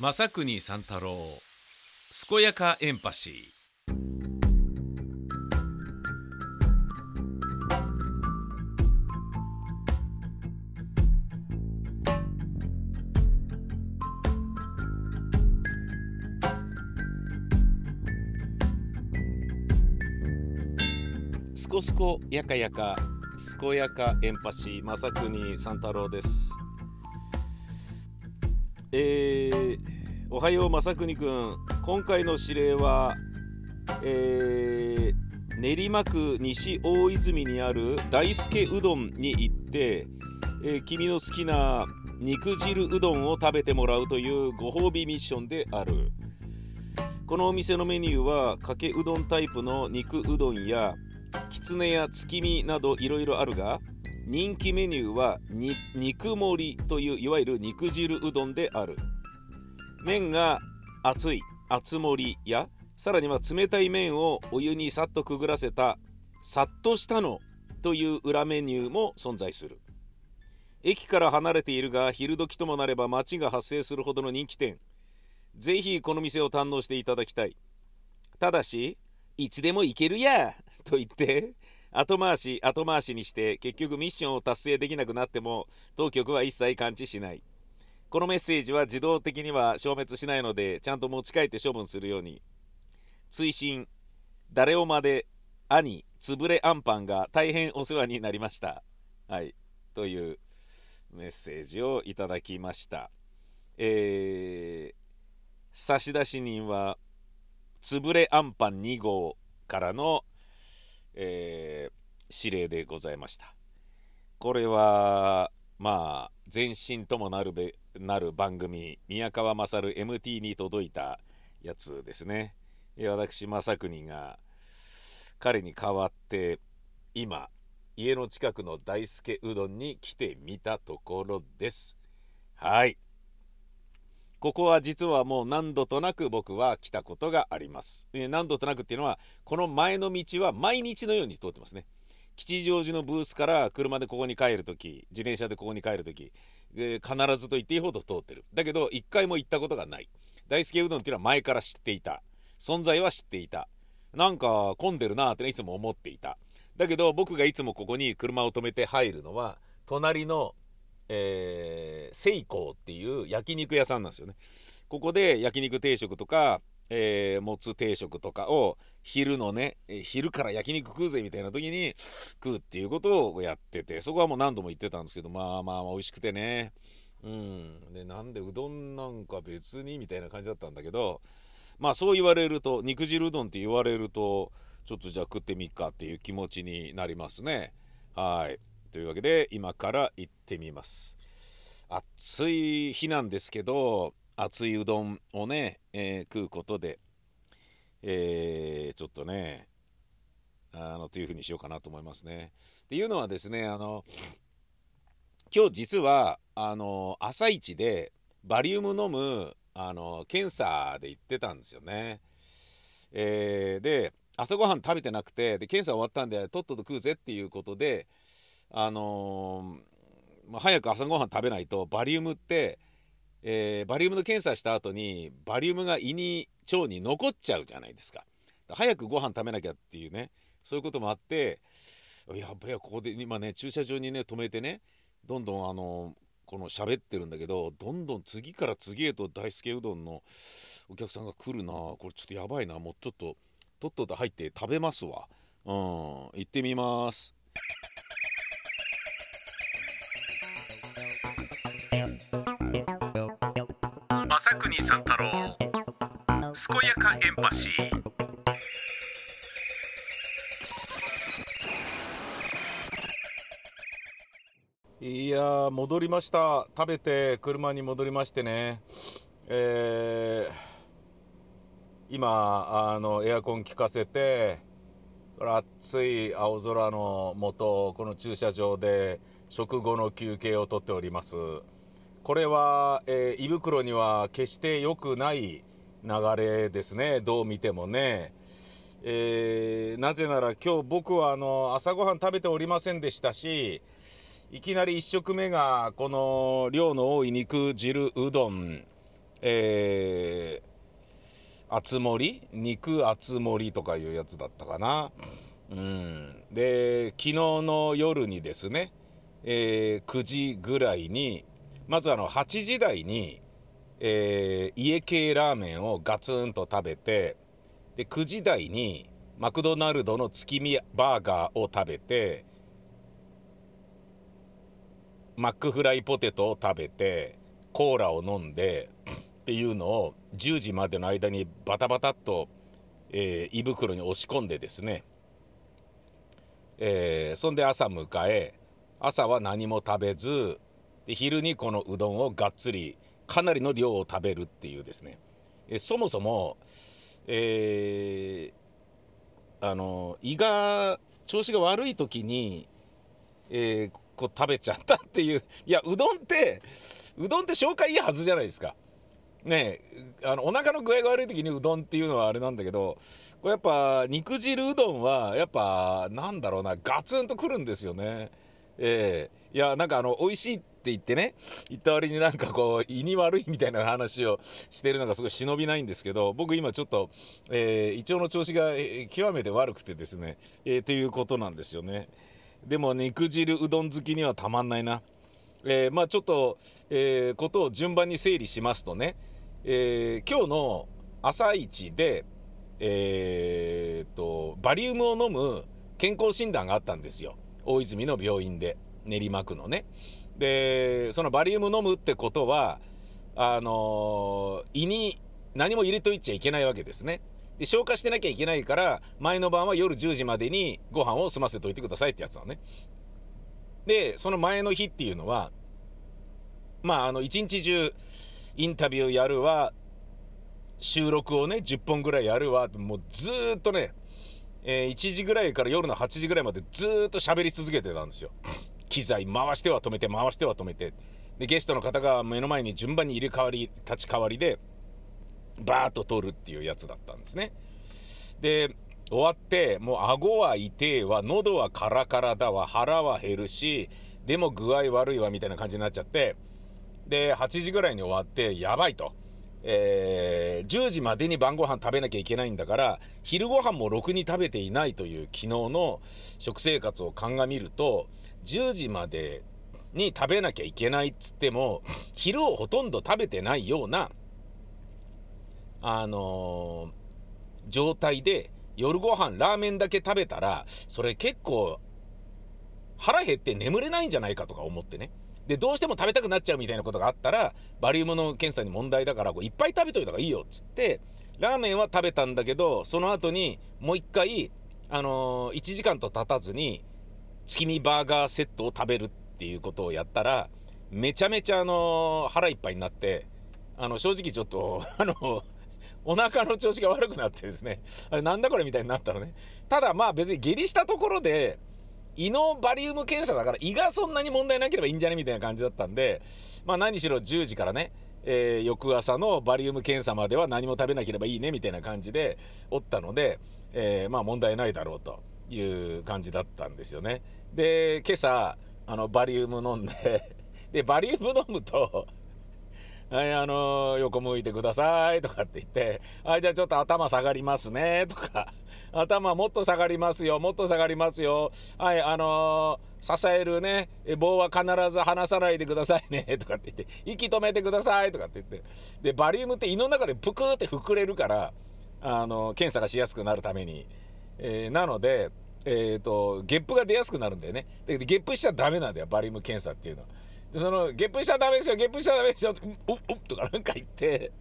正国三太郎健やかエンパシー。すこすこやかやか健やかエンパシー正国三太郎です。えー、おはよう正国くん。今回の指令は、えー、練馬区西大泉にある大輔うどんに行って、えー君の好きな肉汁うどんを食べてもらうというご褒美ミッションである。このお店のメニューはかけうどんタイプの肉うどんやきつねや月見などいろいろあるが人気メニューは肉盛りといういわゆる肉汁うどんである。麺が熱い熱盛りやさらには冷たい麺をお湯にさっとくぐらせたさっとしたのという裏メニューも存在する。駅から離れているが昼時ともなれば街が発生するほどの人気店。ぜひこの店を堪能していただきたい。ただしいつでも行けるやと言って後回し後回しにして結局ミッションを達成できなくなっても当局は一切感知しない。このメッセージは自動的には消滅しないのでちゃんと持ち帰って処分するように。追伸。誰をまで兄つぶれあんパンが大変お世話になりました。はい。というメッセージをいただきました。えー、差出人はつぶれあんパン2号からの、えー指令でございました。これはまあ前身ともなるべなる番組宮川勝 MT に届いたやつですね私正国が彼に代わって今家の近くの大輔うどんに来てみたところですはいここは実はもう何度となく僕は来たことがあります。何度となくっていうのはこの前の道は毎日のように通ってますね。吉祥寺のブースから車でここに帰るとき自転車でここに帰るとき、必ずと言っていいほど通ってる。だけど一回も行ったことがない。大輔うどんっていうのは前から知っていた。存在は知っていた。なんか混んでるなーってねいつも思っていた。だけど僕がいつもここに車を止めて入るのは隣のえー、セイコーっていう焼肉屋さんなんですよね。ここで焼肉定食とか、えー、もつ定食とかを昼のね、昼から焼肉食うぜみたいな時に食うっていうことをやっててそこはもう何度も言ってたんですけどまあまあまあ美味しくてね。うん。でなんでうどんなんか別にみたいな感じだったんだけどまあそう言われると肉汁うどんって言われるとちょっとじゃあ食ってみっかっていう気持ちになりますね。はい。というわけで今から行ってみます。暑い日なんですけど熱いうどんをね、えー食うことで、えーちょっとねあのというふうにしようかなと思いますね。っていうのはですねあの今日実はあの朝一でバリウム飲むあの検査で行ってたんですよね。えーで朝ごはん食べてなくてで検査終わったんでとっとと食うぜっていうことであのーまあ、早く朝ごはん食べないとバリウムって、えーバリウムの検査した後にバリウムが胃に腸に残っちゃうじゃないですか。早くご飯食べなきゃっていうねそういうこともあってやっぱここで今ね駐車場にね止めてねどんどんあのこの喋ってるんだけどどんどん次から次へと大輔うどんのお客さんが来るな。これちょっとやばいな。もうちょっととっとと入って食べますわ。うん。行ってみます。正国三太郎健やかエンパシー。いやー戻りました。食べて車に戻りましてね。えー今あのエアコン効かせて暑い青空の下この駐車場で食後の休憩をとっております。これは、えー胃袋には決して良くない流れですね。どう見てもね、えーなぜなら今日僕はあの朝ごはん食べておりませんでしたしいきなり1食目がこの量の多い肉汁うどんえー、厚盛り肉厚盛りとかいうやつだったかな。うん、で昨日の夜にですね、えー、9時ぐらいにまずあの8時台に、えー、家系ラーメンをガツンと食べてで9時台にマクドナルドの月見バーガーを食べてマックフライポテトを食べてコーラを飲んでっていうのを10時までの間にバタバタっと、えー、胃袋に押し込んでですね、えー、そんで朝迎え朝は何も食べずで昼にこのうどんをがっつりかなりの量を食べるっていうですね、え、そもそも、えあの胃が調子が悪い時に、えこう食べちゃったっていういやうどんってうどんって消化いいはずじゃないですか。ねあのお腹の具合が悪い時にうどんっていうのはあれなんだけどこれやっぱ肉汁うどんはやっぱなんだろうなガツンとくるんですよね。えー、いやなんかあの美味しいって言ってね言った割になんかこう胃に悪いみたいな話をしてるのがすごい忍びないんですけど僕今ちょっと、えー、胃腸の調子が極めて悪くてですね、えー、ということなんですよね。でも肉汁うどん好きにはたまんないな。えー、まあちょっと、えー、ことを順番に整理しますとね、えー、今日の朝一で、えー、とバリウムを飲む健康診断があったんですよ大泉の病院で練馬区のね。でそのバリウム飲むってことはあの胃に何も入れといちゃいけないわけですね。で消化してなきゃいけないから前の晩は夜10時までにご飯を済ませといてくださいってやつなのね。でその前の日っていうのはまああの一日中インタビューやるわ収録をね10本ぐらいやるわもうずっとね、えー、1時ぐらいから夜の8時ぐらいまでずっと喋り続けてたんですよ。機材回しては止めて回しては止めてでゲストの方が目の前に順番に入れ替わり立ち替わりでバーッと取るっていうやつだったんですね。で終わってもう顎は痛えわ喉はカラカラだわ腹は減るしでも具合悪いわみたいな感じになっちゃってで8時ぐらいに終わってやばいと。えー、10時までに晩ご飯食べなきゃいけないんだから昼ご飯もろくに食べていないという昨日の食生活を鑑みると10時までに食べなきゃいけないっつっても昼をほとんど食べてないようなあのー、状態で夜ご飯ラーメンだけ食べたらそれ結構腹減って眠れないんじゃないかとか思ってね。でどうしても食べたくなっちゃうみたいなことがあったらバリウムの検査に問題だからこういっぱい食べといた方がいいよっつってラーメンは食べたんだけどその後にもう一回あのー、1時間と経たずに月見バーガーセットを食べるっていうことをやったらめちゃめちゃあの、腹いっぱいになってあの正直ちょっと あのお腹の調子が悪くなってですねあれなんだこれみたいになったのねただまあ別に下痢したところで胃のバリウム検査だから胃がそんなに問題なければいいんじゃねみたいな感じだったんでまあ何しろ10時からねえー、翌朝のバリウム検査までは何も食べなければいいねみたいな感じでおったので、えー、まあ問題ないだろうという感じだったんですよね。で今朝あのバリウム飲んで でバリウム飲むと はい、あのー、横向いてくださいとかって言って、はい、じゃあちょっと頭下がりますねとか、頭もっと下がりますよ、もっと下がりますよ、はい、あのー、支えるね、棒は必ず離さないでくださいねとかって言って、息止めてくださいとかって言って、で、バリウムって胃の中でぷくって膨れるから、あのー、検査がしやすくなるために、え、なので、えーと、ゲップが出やすくなるんだよね。だけどゲップしちゃダメなんだよ、バリウム検査っていうのは。でそのゲップしちゃダメですよゲップしちゃダメですよおっおっとかなんか言って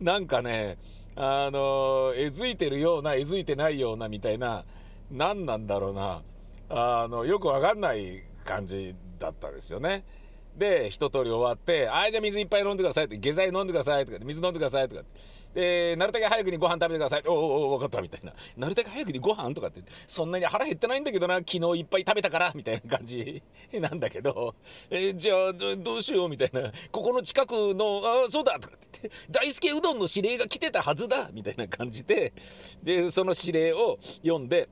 なんかねあのえずいてるようなえずいてないようなみたいな何なんだろうなあのよくわかんない感じだったですよね。で一通り終わって「あじゃあ水いっぱい飲んでください」って「下剤飲んでください」とか水飲んでくださいとかでなるだけ早くにご飯食べてくださいおおお分かったみたいな。なるだけ早くにご飯とかってそんなに腹減ってないんだけどな昨日いっぱい食べたからみたいな感じ なんだけど。えじゃあどうしようみたいな。ここの近くのあそうだとかって言って大輔うどんの指令が来てたはずだみたいな感じで。でその指令を読んで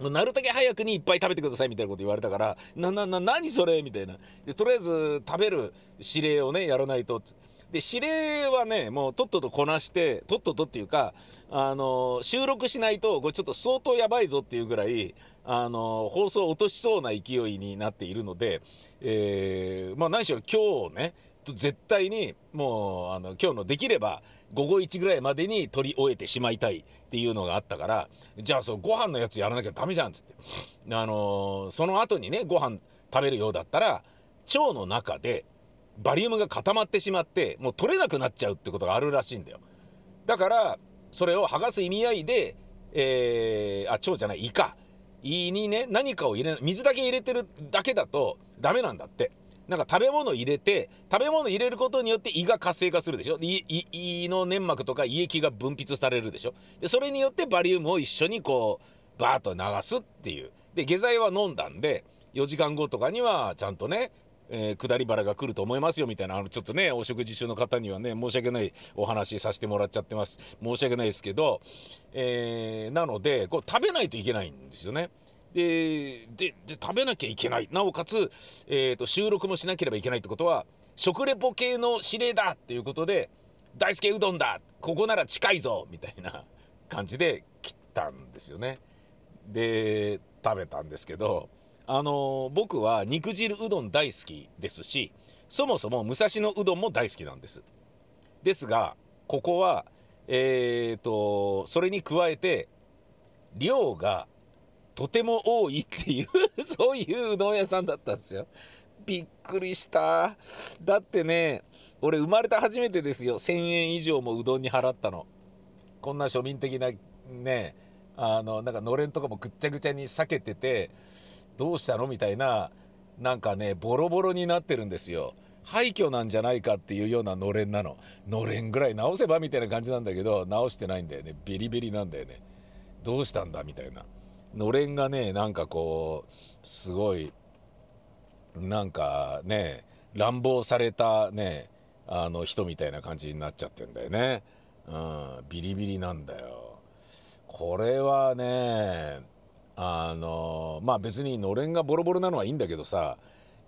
なるだけ早くにいっぱい食べてくださいみたいなこと言われたからななな何それみたいな。でとりあえず食べる指令をねやらないとで指令はねもうとっととこなしてとっととっていうかあの収録しないとこれちょっと相当やばいぞっていうぐらいあの放送落としそうな勢いになっているので、えー、まあ何しろ今日ね絶対にもうあの今日のできれば午後1ぐらいまでに取り終えてしまいたいっていうのがあったからじゃあそうご飯のやつやらなきゃダメじゃんっつって。あのー、その後にねご飯食べるようだったら腸の中でバリウムが固まってしまってもう取れなくなっちゃうってことがあるらしいんだよ。だからそれを剥がす意味合いで、えー、あ腸じゃない胃か。胃にね何かを入れ水だけ入れてるだけだとダメなんだって。なんか食べ物入れて食べ物入れることによって胃が活性化するでしょ？胃の粘膜とか胃液が分泌されるでしょ？でそれによってバリウムを一緒にこうバーッと流すっていう。で下剤は飲んだんで4時間後とかにはちゃんとねえー、下り腹が来ると思いますよみたいなあのちょっとねお食事中の方にはね申し訳ないお話させてもらっちゃってます。申し訳ないですけど、えー、なのでこう食べないといけないんですよね。でで食べなきゃいけないなおかつ、えーと、収録もしなければいけないってことは食レポ系の指令だっていうことで大輔うどんだここなら近いぞみたいな 感じで切ったんですよね。で食べたんですけどあのー、僕は肉汁うどん大好きですしそもそも武蔵野うどんも大好きなんです。ですがここはえーとそれに加えて量がとても多いっていう そういううどん屋さんだったんですよ。びっくりした。だってね俺生まれて初めてですよ。1,000円以上もうどんに払ったの。こんな庶民的なねあのなんかのれんとかもぐっちゃぐちゃに避けててどうしたのみたいななんかねボロボロになってるんですよ。廃墟なんじゃないかっていうようなのれんなの。のれんぐらい直せばみたいな感じなんだけど直してないんだよね。ビリビリなんだよね。どうしたんだみたいな。のれんがねなんかこうすごいなんかね乱暴されたねあの人みたいな感じになっちゃってんだよね、うん、ビリビリなんだよこれはねあのまあ別にのれんがボロボロなのはいいんだけどさ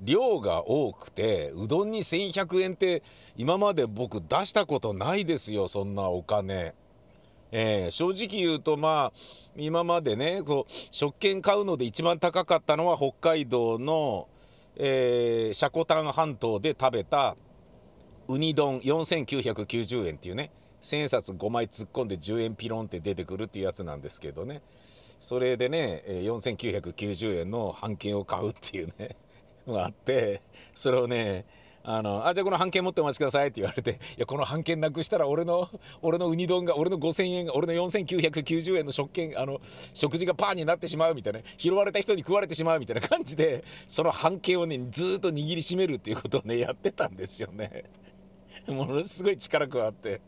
量が多くてうどんに1100円って今まで僕出したことないですよそんなお金。えー、正直言うとまあ今までねこう食券買うので一番高かったのは北海道の、えー、積丹半島で食べたウニ丼4990円っていうね千円札5枚突っ込んで10円ピロンって出てくるっていうやつなんですけどね。それでね4990円の半券を買うっていうね があってそれをねあのあじゃあこの半券持ってお待ちくださいって言われていやこの半券なくしたら俺の俺のウニ丼が俺の5000円俺の4990円の食券あの食事がパーになってしまうみたいな拾われた人に食われてしまうみたいな感じでその半券をねずっと握りしめるっていうことをねやってたんですよね。ものすごい力加わって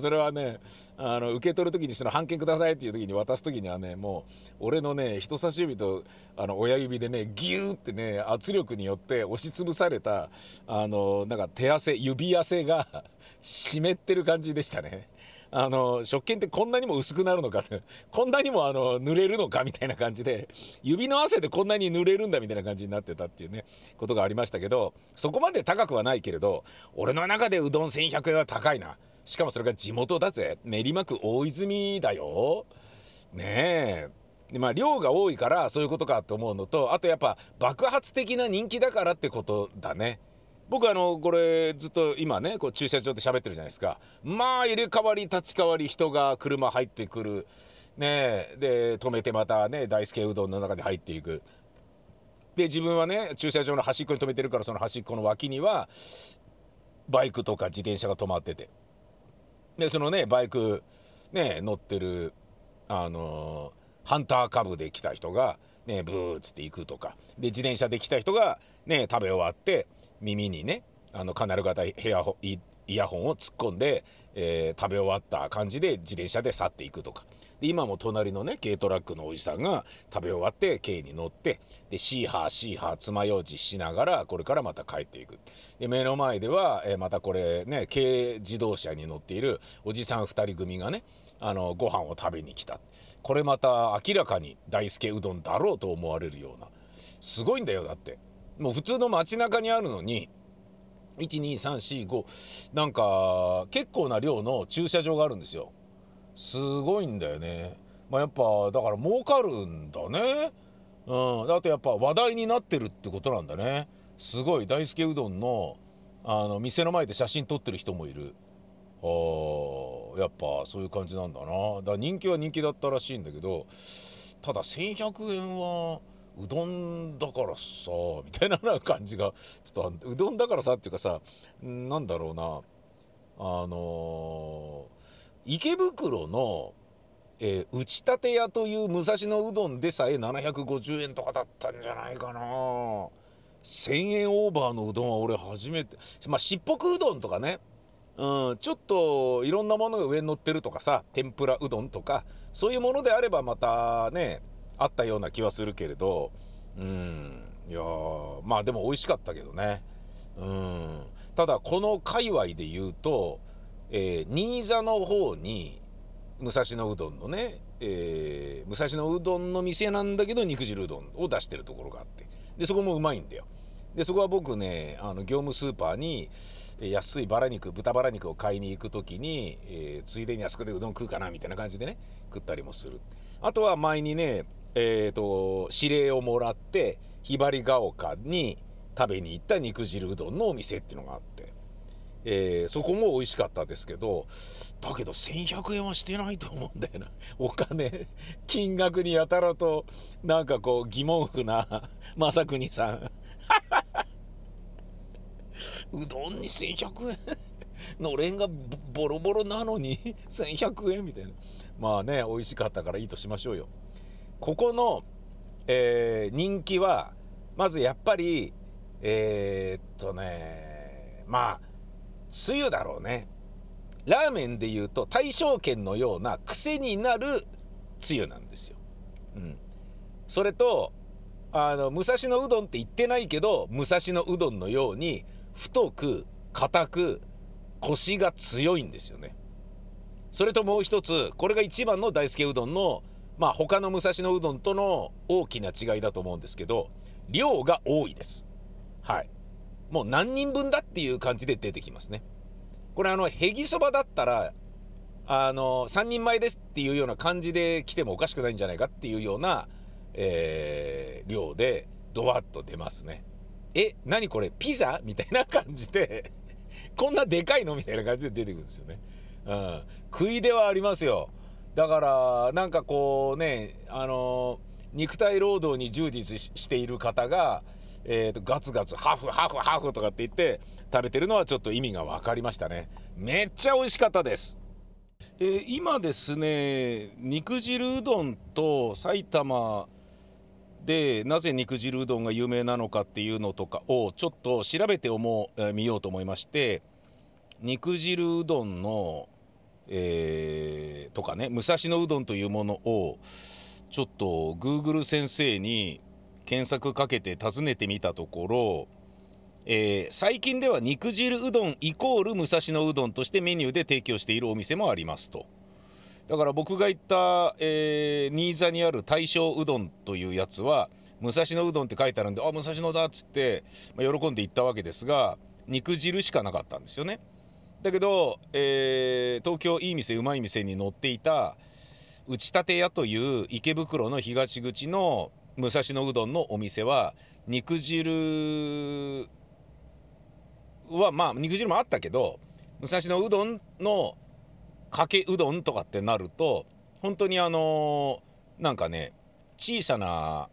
それはねあの受け取る時にその半券くださいっていう時に渡す時にはねもう俺のね人差し指とあの親指でねギューってね圧力によって押しつぶされたあのなんか手汗指汗が 湿ってる感じでしたね。あの食券ってこんなにも薄くなるのか こんなにもあの濡れるのかみたいな感じで指の汗でこんなに濡れるんだみたいな感じになってたっていうねことがありましたけどそこまで高くはないけれど俺の中でうどん1100円は高いな。しかもそれが地元だぜ。練馬区大泉だよ。ねえ。でまあ量が多いからそういうことかと思うのとあとやっぱ爆発的な人気だからってことだね。僕あのこれずっと今ねこう駐車場で喋ってるじゃないですか。まあ入れ替わり立ち替わり人が車入ってくる。ねで止めてまたね大輔うどんの中に入っていく。で自分はね駐車場の端っこに止めてるからその端っこの脇にはバイクとか自転車が止まってて。でそのねバイクね乗ってるあの、ハンター株で来た人がねブーっつって行くとか。で自転車で来た人がね食べ終わって耳にねあのカナル型ヘアイヤホンを突っ込んで、えー、食べ終わった感じで自転車で去っていくとか。で今も隣のね軽トラックのおじさんが食べ終わって軽に乗ってでシーハーシーハー爪楊枝しながらこれからまた帰っていく。で目の前では、えー、またこれね軽自動車に乗っているおじさん2人組がねあのご飯を食べに来た。これまた明らかに大輔うどんだろうと思われるような。すごいんだよだって。もう普通の街中にあるのに12345なんか結構な量の駐車場があるんですよ。すごいんだよね。まあやっぱだから儲かるんだね。うん。あとやっぱ話題になってるってことなんだね。すごい。大輔うどんのあの店の前で写真撮ってる人もいる。あやっぱそういう感じなんだな。だ人気は人気だったらしいんだけどただ1100円はうどんだからさみたいな感じがちょっとうどんだからさっていうかさなんだろうなあのー、池袋の、えー、打ち立て屋という武蔵野うどんでさえ750円とかだったんじゃないかな。1000円オーバーのうどんは俺初めてまあしっぽくうどんとかね。うん、ちょっといろんなものが上に乗ってるとかさ天ぷらうどんとかそういうものであればまたねあったような気はするけれどうん。いやまあでも美味しかったけどね。うん。ただこの界隈で言うと、えー、新座の方に武蔵野うどんのね、えー、武蔵野うどんの店なんだけど肉汁うどんを出してるところがあって。でそこもうまいんだよ。でそこは僕ねあの業務スーパーに安いバラ肉豚バラ肉を買いに行く時に、えー、ついでにあそこでうどん食うかなみたいな感じでね食ったりもする。あとは前にねえーと、指令をもらってひばりが丘に食べに行った肉汁うどんのお店っていうのがあって、えー、そこも美味しかったですけどだけど1100円はしてないと思うんだよな。お金金額にやたらとなんかこう疑問符な正邦さん。うどんに1100円のれんがボロボロなのに1100円みたいな。まあね美味しかったからいいとしましょうよ。ここの、えー、人気はまずやっぱりえー、っとねまあつゆだろうねラーメンでいうと大正圏のような癖になるつゆなんですよ。うん、それとあの武蔵野うどんって言ってないけど武蔵野うどんのように太く硬くコシが強いんですよね。それともう一つこれが一番の大輔うどんのまあ他の武蔵野うどんとの大きな違いだと思うんですけど量が多いです。はい。もう何人分だっていう感じで出てきますね。これあのへぎそばだったらあの3人前ですっていうような感じで来てもおかしくないんじゃないかっていうような、えー、量でドワッと出ますね。え何これ？ピザ？みたいな感じでこんなでかいの？みたいな感じで出てくるんですよね、うん、食いではありますよ。だからなんかこうねあの肉体労働に従事している方が、えーと、ガツガツハフハフハフとかって言って食べてるのはちょっと意味が分かりましたね。めっちゃ美味しかったです、えー、今ですね肉汁うどんと埼玉でなぜ肉汁うどんが有名なのかっていうのとかをちょっと調べてみ、えー、ようと思いまして肉汁うどんのえー、とかね武蔵野うどんというものをちょっと Google 先生に検索かけて尋ねてみたところ、えー、最近では肉汁うどんイコール武蔵野うどんとしてメニューで提供しているお店もありますとだから僕が言った、えー、新座にある大正うどんというやつは武蔵野うどんって書いてあるんであ武蔵野だっつって、まあ、喜んで行ったわけですが肉汁しかなかったんですよね。だけど、えー、東京いい店うまい店に載っていた打ち立て屋という池袋の東口の武蔵野うどんのお店は肉汁はまあ肉汁もあったけど武蔵野うどんのかけうどんとかってなると本当にあのー、なんかね小さな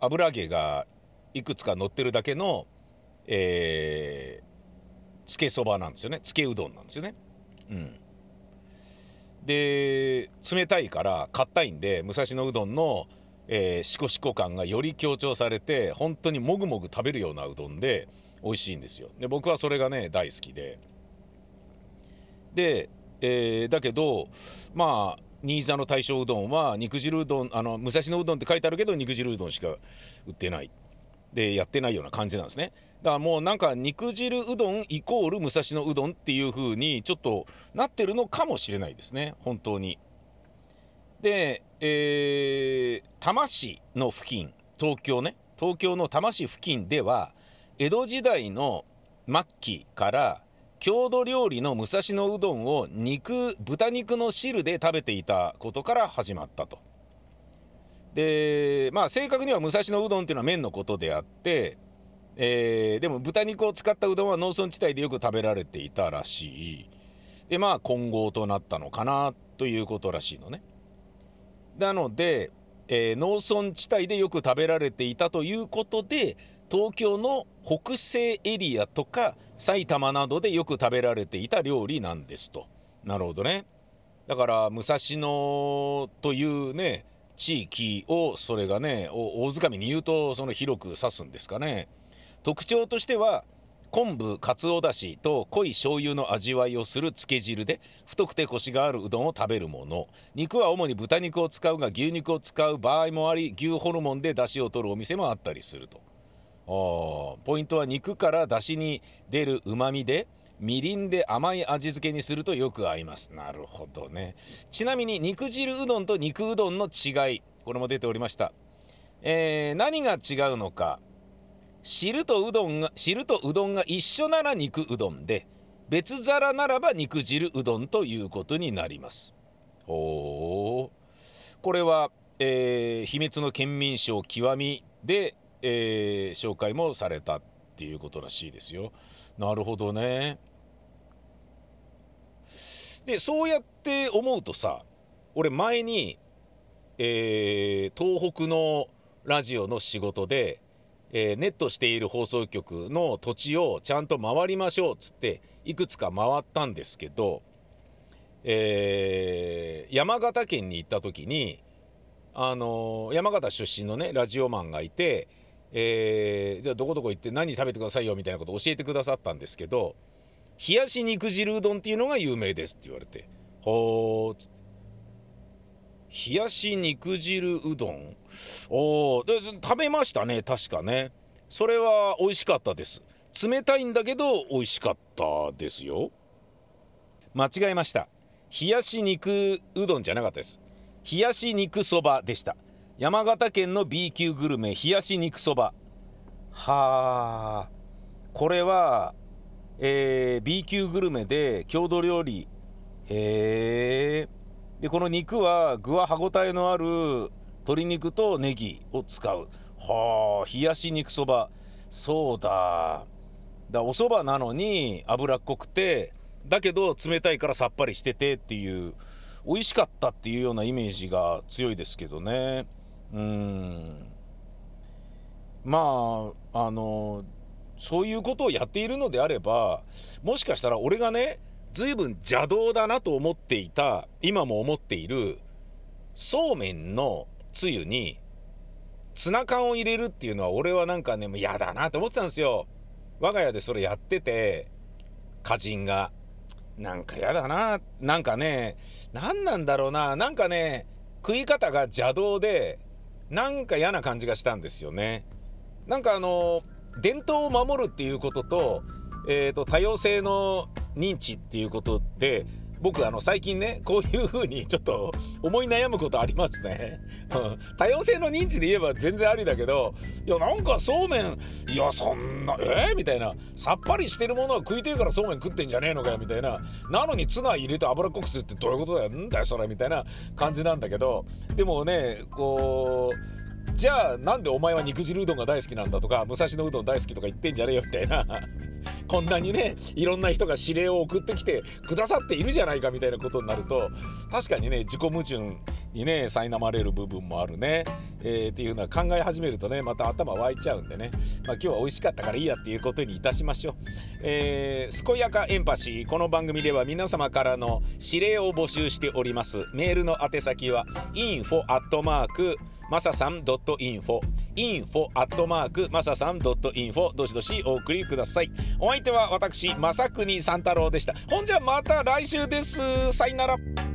油揚げがいくつか乗ってるだけの、えー、つけそばなんですよね。つけうどんなんですよね。うん。で冷たいから硬いんで武蔵野うどんの、えー、シコシコ感がより強調されて本当にもぐもぐ食べるようなうどんで美味しいんですよ。で僕はそれがね大好きで。で、えー、だけどまあ新座の大正うどんは肉汁うどんあの武蔵野うどんって書いてあるけど肉汁うどんしか売ってない。でやってないような感じなんですねだからもうなんか肉汁うどんイコール武蔵野うどんっていう風にちょっとなってるのかもしれないですね本当に。で、えー、多摩市の付近東京ね東京の多摩市付近では江戸時代の、末期から郷土料理の武蔵野うどんを肉豚肉の汁で食べていたことから始まったと。でまあ正確には武蔵野うどんっていうのは麺のことであって、えー、でも豚肉を使ったうどんは農村地帯でよく食べられていたらしい。でまあ混合となったのかなということらしいのね。なので、えー、農村地帯でよく食べられていたということで東京の北西エリアとか埼玉などでよく食べられていた料理なんですと。なるほどね。だから武蔵野というね地域をそれがね大づかみに言うとその広く指すんですかね。特徴としては昆布かつおだしと濃い醤油の味わいをするつけ汁で太くてコシがあるうどんを食べるもの。肉は主に豚肉を使うが牛肉を使う場合もあり牛ホルモンで出汁を取るお店もあったりすると。ポイントは肉から出汁に出るうまみでみりんで甘い味付けにするとよく合います。なるほどね。ちなみに肉汁うどんと肉うどんの違いこれも出ておりました、えー、何が違うのか。汁とうどんが汁とうどんが一緒なら肉うどんで別皿ならば肉汁うどんということになります。ほうこれは、えー、秘密の県民賞極みで、えー、紹介もされたっていうことらしいですよ。なるほどね。でそうやって思うとさ俺前に、えー、東北のラジオの仕事で、えー、ネットしている放送局の土地をちゃんと回りましょうっつっていくつか回ったんですけど、えー、山形県に行った時にあの山形出身のねラジオマンがいて、えー、じゃあどこどこ行って何食べてくださいよみたいなことを教えてくださったんですけど冷やし肉汁うどんっていうのが有名ですって言われて。ほー冷やし肉汁うどん？おで食べましたね確かね。それは美味しかったです。冷たいんだけど美味しかったですよ。間違えました。冷やし肉うどんじゃなかったです。冷やし肉そばでした。山形県の B 級グルメ冷やし肉そば。はあこれはえー、B 級グルメで郷土料理。へえでこの肉は具は歯ごたえのある鶏肉とネギを使う。はあ冷やし肉そば。そうだ。だお蕎麦なのに脂っこくてだけど冷たいからさっぱりしててっていう美味しかったっていうようなイメージが強いですけどね。うん。まああのそういうことをやっているのであればもしかしたら俺がね随分邪道だなと思っていた今も思っているそうめんのつゆにツナ缶を入れるっていうのは俺はなんかねもう嫌だなと思ってたんですよ。我が家でそれやってて歌人がなんか嫌だななんかね何なんだろうななんかね食い方が邪道でなんか嫌な感じがしたんですよね。なんかあの伝統を守るっていうことと,、えーと、多様性の認知っていうことで僕あの最近ねこういう風にちょっと思い悩むことありますね、多様性の認知で言えば全然ありだけどいやなんかそうめんいやそんなえー、みたいな。さっぱりしてるものは食いてえからそうめん食ってんじゃねえのかよみたいな。なのにツナ入れて脂っこくするってどういうことだよ。んだよそれみたいな感じなんだけど。でもねこうじゃあなんでお前は肉汁うどんが大好きなんだとか武蔵野うどん大好きとか言ってんじゃねえよみたいな。こんなにねいろんな人が指令を送ってきてくださっているじゃないかみたいなことになると確かにね自己矛盾にね苛まれる部分もあるね、えー、っていうのは考え始めるとねまた頭湧いちゃうんでね、まあ、今日は美味しかったからいいやっていうことにいたしましょう、えー、健やかエンパシー。この番組では皆様からの指令を募集しております。メールの宛先は info@ まささん .info info アットマークマサさん .info どしどしお送りください。お相手は私正国三太郎でした。ほんじゃまた来週です。さよなら。